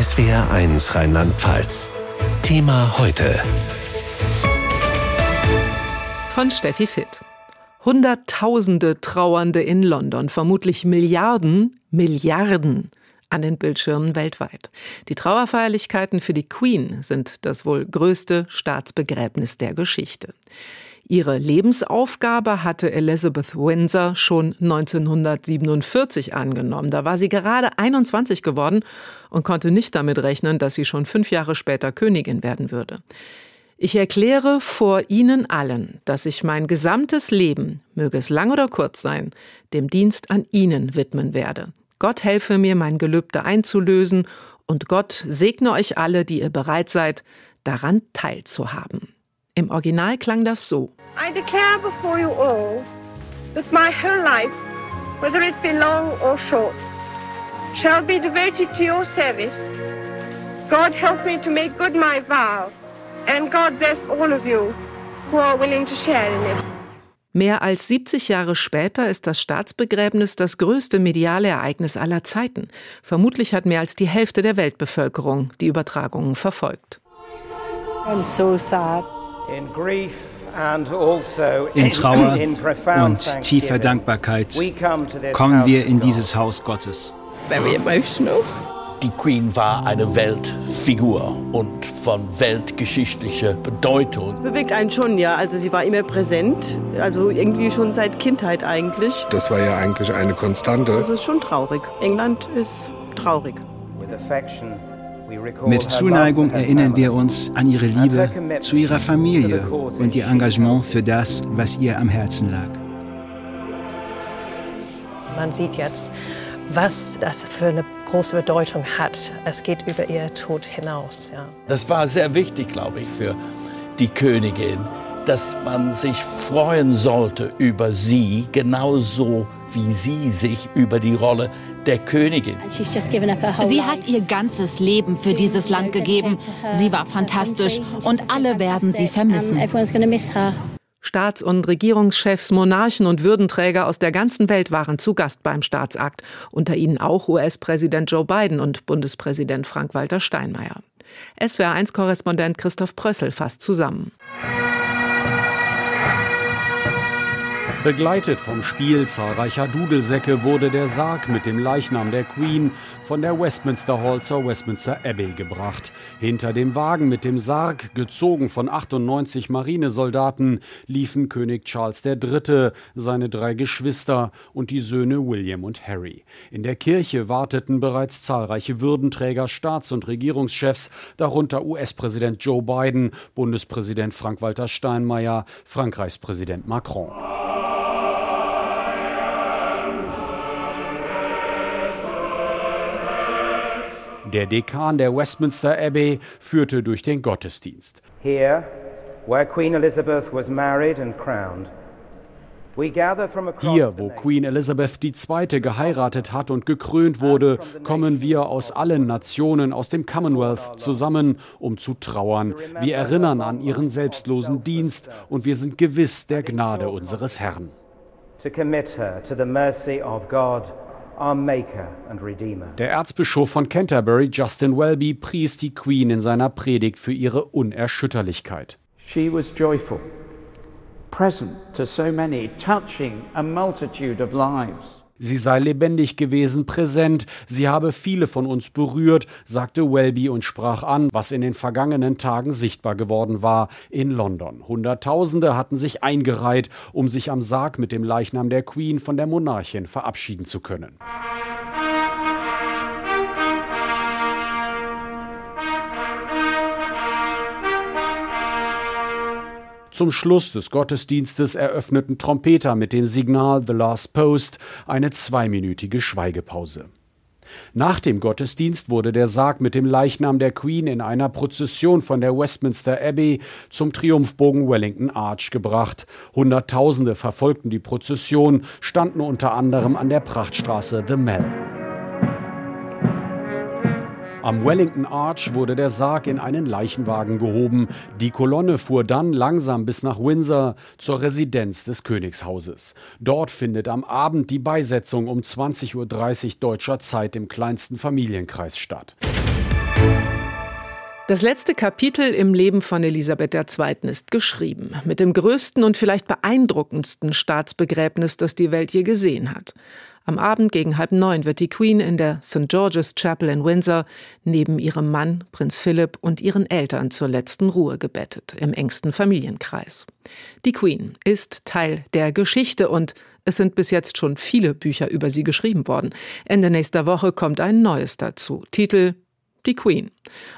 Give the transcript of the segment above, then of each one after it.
SWR1 Rheinland-Pfalz. Thema heute. Von Steffi Fitt. Hunderttausende Trauernde in London, vermutlich Milliarden, Milliarden an den Bildschirmen weltweit. Die Trauerfeierlichkeiten für die Queen sind das wohl größte Staatsbegräbnis der Geschichte. Ihre Lebensaufgabe hatte Elizabeth Windsor schon 1947 angenommen. Da war sie gerade 21 geworden und konnte nicht damit rechnen, dass sie schon fünf Jahre später Königin werden würde. Ich erkläre vor Ihnen allen, dass ich mein gesamtes Leben, möge es lang oder kurz sein, dem Dienst an Ihnen widmen werde. Gott helfe mir, mein Gelübde einzulösen und Gott segne euch alle, die ihr bereit seid, daran teilzuhaben. Im Original klang das so. I declare before you all that my whole life, whether it be long or short, shall be devoted to your service. God help me to make good my vow And God bless all of you who are willing to share in it. Mehr als 70 Jahre später ist das Staatsbegräbnis das größte mediale Ereignis aller Zeiten. Vermutlich hat mehr als die Hälfte der Weltbevölkerung die Übertragungen verfolgt. Also in Trauer und tiefer Dankbarkeit kommen wir in dieses Haus Gottes. It's very emotional. Die Queen war eine Weltfigur und von weltgeschichtlicher Bedeutung. Bewegt einen schon, ja. Also sie war immer präsent, also irgendwie schon seit Kindheit eigentlich. Das war ja eigentlich eine Konstante. Das ist schon traurig. England ist traurig. Mit Zuneigung erinnern wir uns an ihre Liebe zu ihrer Familie und ihr Engagement für das, was ihr am Herzen lag. Man sieht jetzt, was das für eine große Bedeutung hat. Es geht über ihr Tod hinaus. Ja. Das war sehr wichtig, glaube ich, für die Königin, dass man sich freuen sollte über sie, genauso wie sie sich über die Rolle der Königin. Sie hat ihr ganzes Leben für dieses Land gegeben. Sie war fantastisch und alle werden sie vermissen. Staats- und Regierungschefs, Monarchen und Würdenträger aus der ganzen Welt waren zu Gast beim Staatsakt, unter ihnen auch US-Präsident Joe Biden und Bundespräsident Frank-Walter Steinmeier. SWR1-Korrespondent Christoph Prössel fasst zusammen. Begleitet vom Spiel zahlreicher Dudelsäcke wurde der Sarg mit dem Leichnam der Queen von der Westminster Hall zur Westminster Abbey gebracht. Hinter dem Wagen mit dem Sarg, gezogen von 98 Marinesoldaten, liefen König Charles III., seine drei Geschwister und die Söhne William und Harry. In der Kirche warteten bereits zahlreiche Würdenträger, Staats- und Regierungschefs, darunter US-Präsident Joe Biden, Bundespräsident Frank-Walter Steinmeier, Frankreichs Präsident Macron. Der Dekan der Westminster Abbey führte durch den Gottesdienst. Here, where Queen Elizabeth was married and crowned, hier, wo Queen Elizabeth II. geheiratet hat und gekrönt wurde, kommen wir aus allen Nationen aus dem Commonwealth zusammen, um zu trauern. Wir erinnern an ihren selbstlosen Dienst und wir sind gewiss der Gnade unseres Herrn. To commit her to the mercy of God der Erzbischof von Canterbury, Justin Welby, pries die Queen in seiner Predigt für ihre Unerschütterlichkeit. She was joyful, present to so many, touching a multitude of lives. Sie sei lebendig gewesen, präsent, sie habe viele von uns berührt, sagte Welby und sprach an, was in den vergangenen Tagen sichtbar geworden war in London. Hunderttausende hatten sich eingereiht, um sich am Sarg mit dem Leichnam der Queen von der Monarchin verabschieden zu können. Zum Schluss des Gottesdienstes eröffneten Trompeter mit dem Signal The Last Post eine zweiminütige Schweigepause. Nach dem Gottesdienst wurde der Sarg mit dem Leichnam der Queen in einer Prozession von der Westminster Abbey zum Triumphbogen Wellington Arch gebracht. Hunderttausende verfolgten die Prozession, standen unter anderem an der Prachtstraße The Mall. Am Wellington Arch wurde der Sarg in einen Leichenwagen gehoben. Die Kolonne fuhr dann langsam bis nach Windsor zur Residenz des Königshauses. Dort findet am Abend die Beisetzung um 20.30 Uhr deutscher Zeit im kleinsten Familienkreis statt. Das letzte Kapitel im Leben von Elisabeth II. ist geschrieben, mit dem größten und vielleicht beeindruckendsten Staatsbegräbnis, das die Welt je gesehen hat. Am Abend gegen halb neun wird die Queen in der St. George's Chapel in Windsor neben ihrem Mann, Prinz Philipp, und ihren Eltern zur letzten Ruhe gebettet, im engsten Familienkreis. Die Queen ist Teil der Geschichte und es sind bis jetzt schon viele Bücher über sie geschrieben worden. Ende nächster Woche kommt ein neues dazu. Titel die Queen.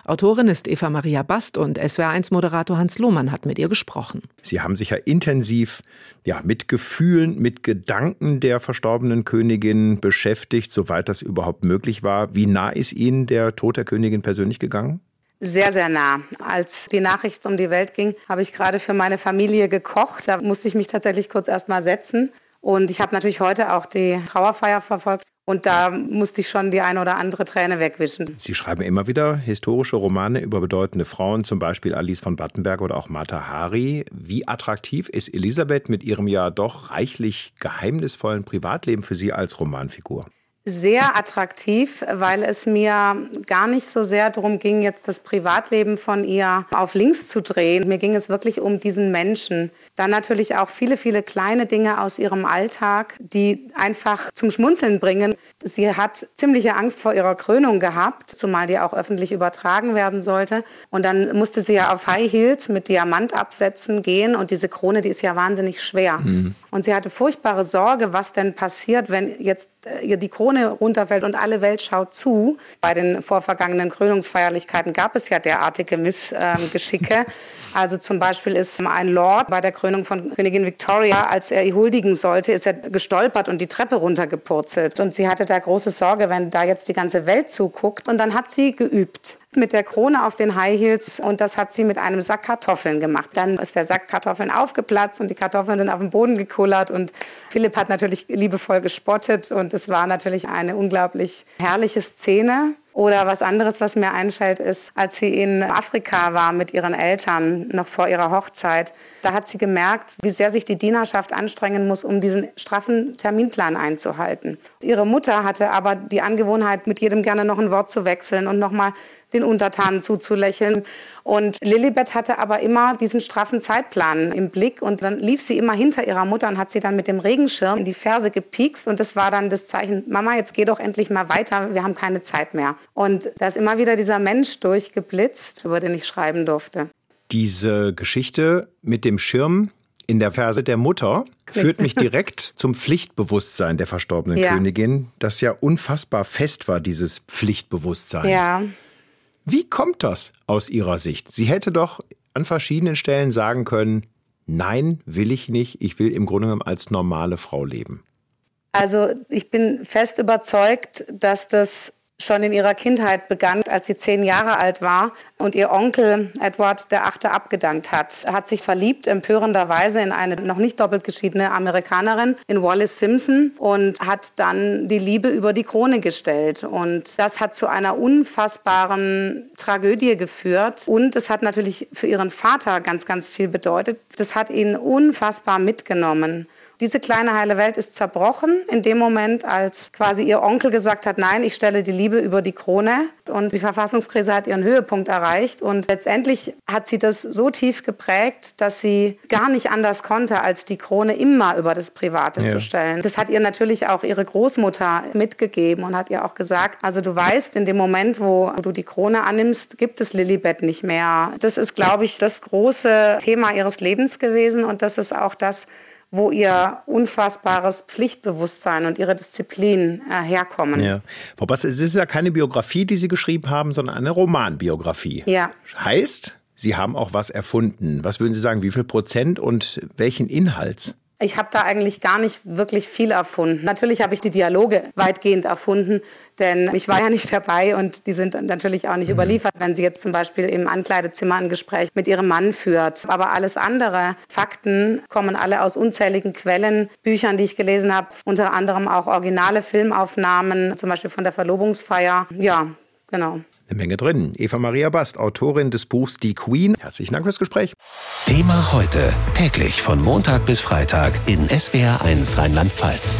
Autorin ist Eva Maria Bast und SWR1-Moderator Hans Lohmann hat mit ihr gesprochen. Sie haben sich ja intensiv ja, mit Gefühlen, mit Gedanken der verstorbenen Königin beschäftigt, soweit das überhaupt möglich war. Wie nah ist Ihnen der Tod der Königin persönlich gegangen? Sehr, sehr nah. Als die Nachricht um die Welt ging, habe ich gerade für meine Familie gekocht. Da musste ich mich tatsächlich kurz erst mal setzen. Und ich habe natürlich heute auch die Trauerfeier verfolgt. Und da musste ich schon die eine oder andere Träne wegwischen. Sie schreiben immer wieder historische Romane über bedeutende Frauen, zum Beispiel Alice von Battenberg oder auch Mata Hari. Wie attraktiv ist Elisabeth mit ihrem ja doch reichlich geheimnisvollen Privatleben für Sie als Romanfigur? Sehr attraktiv, weil es mir gar nicht so sehr darum ging, jetzt das Privatleben von ihr auf links zu drehen. Mir ging es wirklich um diesen Menschen. Dann natürlich auch viele, viele kleine Dinge aus ihrem Alltag, die einfach zum Schmunzeln bringen. Sie hat ziemliche Angst vor ihrer Krönung gehabt, zumal die auch öffentlich übertragen werden sollte. Und dann musste sie ja auf High Heels mit Diamantabsätzen gehen und diese Krone, die ist ja wahnsinnig schwer. Mhm. Und sie hatte furchtbare Sorge, was denn passiert, wenn jetzt äh, ihr die Krone runterfällt und alle Welt schaut zu. Bei den vorvergangenen Krönungsfeierlichkeiten gab es ja derartige Missgeschicke. Also zum Beispiel ist ein Lord bei der Krönung von Königin Victoria, als er ihr huldigen sollte, ist er gestolpert und die Treppe runtergepurzelt. Und sie hatte da große Sorge, wenn da jetzt die ganze Welt zuguckt. Und dann hat sie geübt mit der Krone auf den High Heels und das hat sie mit einem Sack Kartoffeln gemacht. Dann ist der Sack Kartoffeln aufgeplatzt und die Kartoffeln sind auf den Boden gekullert und Philipp hat natürlich liebevoll gespottet und es war natürlich eine unglaublich herrliche Szene. Oder was anderes, was mir einfällt, ist, als sie in Afrika war mit ihren Eltern, noch vor ihrer Hochzeit, da hat sie gemerkt, wie sehr sich die Dienerschaft anstrengen muss, um diesen straffen Terminplan einzuhalten. Ihre Mutter hatte aber die Angewohnheit, mit jedem gerne noch ein Wort zu wechseln und nochmal den Untertanen zuzulächeln. Und Lilibet hatte aber immer diesen straffen Zeitplan im Blick und dann lief sie immer hinter ihrer Mutter und hat sie dann mit dem Regenschirm in die Ferse gepiekst und das war dann das Zeichen, Mama, jetzt geh doch endlich mal weiter, wir haben keine Zeit mehr. Und da ist immer wieder dieser Mensch durchgeblitzt, über den ich schreiben durfte. Diese Geschichte mit dem Schirm in der Verse der Mutter führt mich direkt zum Pflichtbewusstsein der verstorbenen ja. Königin, das ja unfassbar fest war, dieses Pflichtbewusstsein. Ja. Wie kommt das aus Ihrer Sicht? Sie hätte doch an verschiedenen Stellen sagen können, nein, will ich nicht, ich will im Grunde genommen als normale Frau leben. Also ich bin fest überzeugt, dass das schon in ihrer Kindheit begann, als sie zehn Jahre alt war und ihr Onkel Edward der Achte abgedankt hat. Er hat sich verliebt, empörenderweise, in eine noch nicht doppelt geschiedene Amerikanerin, in Wallace Simpson, und hat dann die Liebe über die Krone gestellt. Und das hat zu einer unfassbaren Tragödie geführt. Und es hat natürlich für ihren Vater ganz, ganz viel bedeutet. Das hat ihn unfassbar mitgenommen. Diese kleine heile Welt ist zerbrochen in dem Moment, als quasi ihr Onkel gesagt hat, nein, ich stelle die Liebe über die Krone. Und die Verfassungskrise hat ihren Höhepunkt erreicht. Und letztendlich hat sie das so tief geprägt, dass sie gar nicht anders konnte, als die Krone immer über das Private ja. zu stellen. Das hat ihr natürlich auch ihre Großmutter mitgegeben und hat ihr auch gesagt, also du weißt, in dem Moment, wo du die Krone annimmst, gibt es Lilibet nicht mehr. Das ist, glaube ich, das große Thema ihres Lebens gewesen und das ist auch das, wo ihr unfassbares Pflichtbewusstsein und ihre Disziplin äh, herkommen. Ja. Frau Bass, es ist ja keine Biografie, die Sie geschrieben haben, sondern eine Romanbiografie. Ja. Heißt, Sie haben auch was erfunden. Was würden Sie sagen, wie viel Prozent und welchen Inhalts? Ich habe da eigentlich gar nicht wirklich viel erfunden. Natürlich habe ich die Dialoge weitgehend erfunden, denn ich war ja nicht dabei und die sind natürlich auch nicht mhm. überliefert, wenn sie jetzt zum Beispiel im Ankleidezimmer ein Gespräch mit ihrem Mann führt. Aber alles andere, Fakten, kommen alle aus unzähligen Quellen, Büchern, die ich gelesen habe, unter anderem auch originale Filmaufnahmen, zum Beispiel von der Verlobungsfeier. Ja, genau. Eine Menge drin. Eva Maria Bast, Autorin des Buchs Die Queen. Herzlichen Dank fürs Gespräch. Thema heute. Täglich von Montag bis Freitag in SWR1 Rheinland-Pfalz.